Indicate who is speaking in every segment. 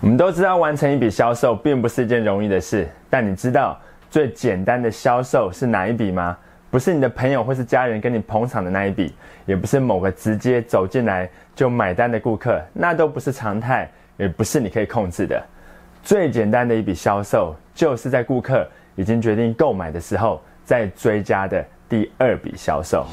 Speaker 1: 我们都知道，完成一笔销售并不是一件容易的事。但你知道最简单的销售是哪一笔吗？不是你的朋友或是家人跟你捧场的那一笔，也不是某个直接走进来就买单的顾客，那都不是常态，也不是你可以控制的。最简单的一笔销售，就是在顾客已经决定购买的时候，再追加的第二笔销售。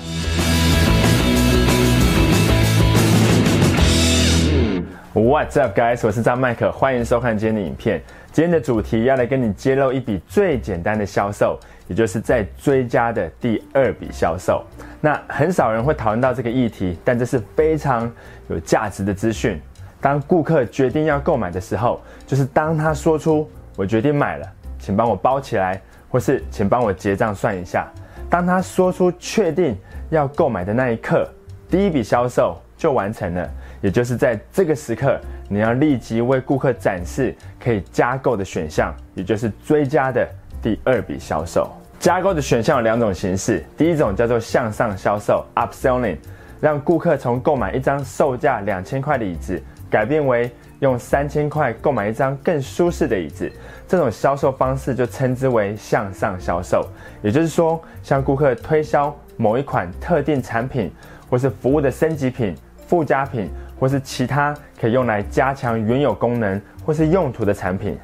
Speaker 1: What's up, guys？我是张麦克，欢迎收看今天的影片。今天的主题要来跟你揭露一笔最简单的销售，也就是在追加的第二笔销售。那很少人会讨论到这个议题，但这是非常有价值的资讯。当顾客决定要购买的时候，就是当他说出“我决定买了，请帮我包起来”或是“请帮我结账算一下”，当他说出确定要购买的那一刻，第一笔销售就完成了。也就是在这个时刻，你要立即为顾客展示可以加购的选项，也就是追加的第二笔销售。加购的选项有两种形式，第一种叫做向上销售 （upselling），让顾客从购买一张售价两千块的椅子，改变为用三千块购买一张更舒适的椅子。这种销售方式就称之为向上销售。也就是说，向顾客推销某一款特定产品，或是服务的升级品、附加品。或是其他可以用来加强原有功能或是用途的产品。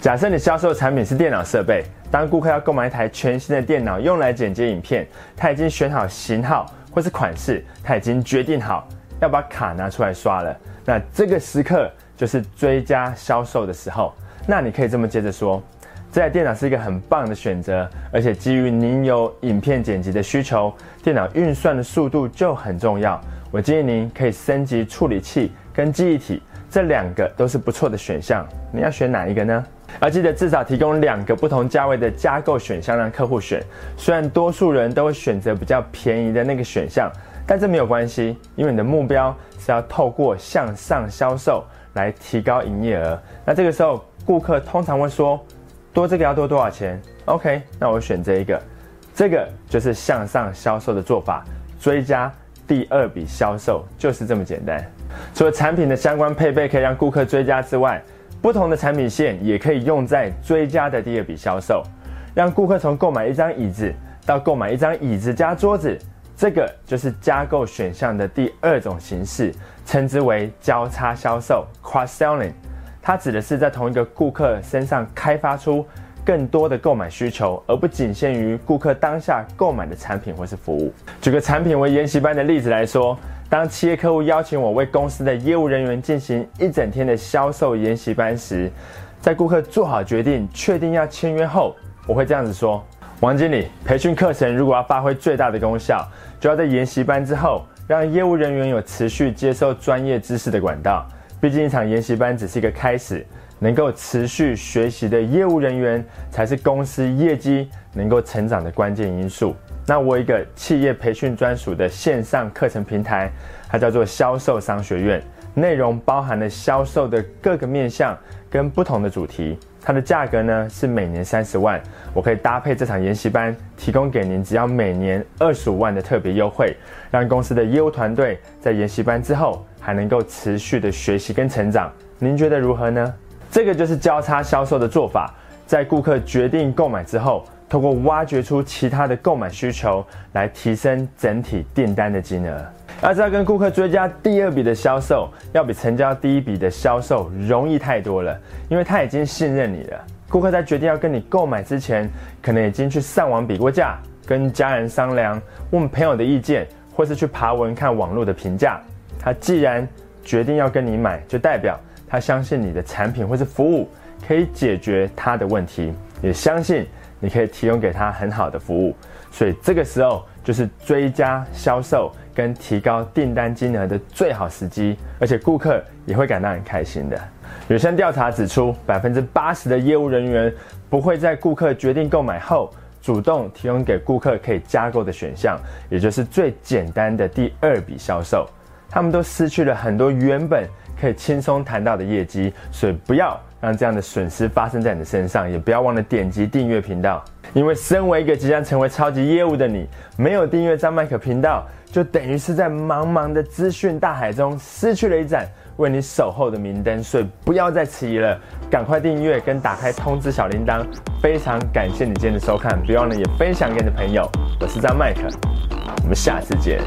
Speaker 1: 假设你销售的产品是电脑设备，当顾客要购买一台全新的电脑用来剪接影片，他已经选好型号或是款式，他已经决定好要把卡拿出来刷了。那这个时刻就是追加销售的时候。那你可以这么接着说：这台电脑是一个很棒的选择，而且基于您有影片剪辑的需求，电脑运算的速度就很重要。我建议您可以升级处理器跟记忆体，这两个都是不错的选项。你要选哪一个呢？要记得至少提供两个不同价位的加购选项让客户选。虽然多数人都会选择比较便宜的那个选项，但这没有关系，因为你的目标是要透过向上销售来提高营业额。那这个时候，顾客通常会说：“多这个要多多少钱？”OK，那我选这一个。这个就是向上销售的做法，追加。第二笔销售就是这么简单。除了产品的相关配备可以让顾客追加之外，不同的产品线也可以用在追加的第二笔销售，让顾客从购买一张椅子到购买一张椅子加桌子，这个就是加购选项的第二种形式，称之为交叉销售 （cross selling）。它指的是在同一个顾客身上开发出。更多的购买需求，而不仅限于顾客当下购买的产品或是服务。举个产品为研习班的例子来说，当企业客户邀请我为公司的业务人员进行一整天的销售研习班时，在顾客做好决定、确定要签约后，我会这样子说：王经理，培训课程如果要发挥最大的功效，就要在研习班之后，让业务人员有持续接受专业知识的管道。毕竟一场研习班只是一个开始。能够持续学习的业务人员，才是公司业绩能够成长的关键因素。那我有一个企业培训专属的线上课程平台，它叫做销售商学院，内容包含了销售的各个面向跟不同的主题。它的价格呢是每年三十万，我可以搭配这场研习班，提供给您只要每年二十五万的特别优惠，让公司的业务团队在研习班之后还能够持续的学习跟成长。您觉得如何呢？这个就是交叉销售的做法，在顾客决定购买之后，通过挖掘出其他的购买需求，来提升整体订单的金额。要知道，跟顾客追加第二笔的销售，要比成交第一笔的销售容易太多了，因为他已经信任你了。顾客在决定要跟你购买之前，可能已经去上网比过价，跟家人商量，问朋友的意见，或是去爬文看网络的评价。他既然决定要跟你买，就代表。他相信你的产品或是服务可以解决他的问题，也相信你可以提供给他很好的服务，所以这个时候就是追加销售跟提高订单金额的最好时机，而且顾客也会感到很开心的。有项调查指出，百分之八十的业务人员不会在顾客决定购买后主动提供给顾客可以加购的选项，也就是最简单的第二笔销售，他们都失去了很多原本。可以轻松谈到的业绩，所以不要让这样的损失发生在你的身上，也不要忘了点击订阅频道。因为身为一个即将成为超级业务的你，没有订阅张麦克频道，就等于是在茫茫的资讯大海中失去了一盏为你守候的明灯，所以不要再迟疑了，赶快订阅跟打开通知小铃铛。非常感谢你今天的收看，别忘了也分享给你的朋友。我是张麦克，我们下次见。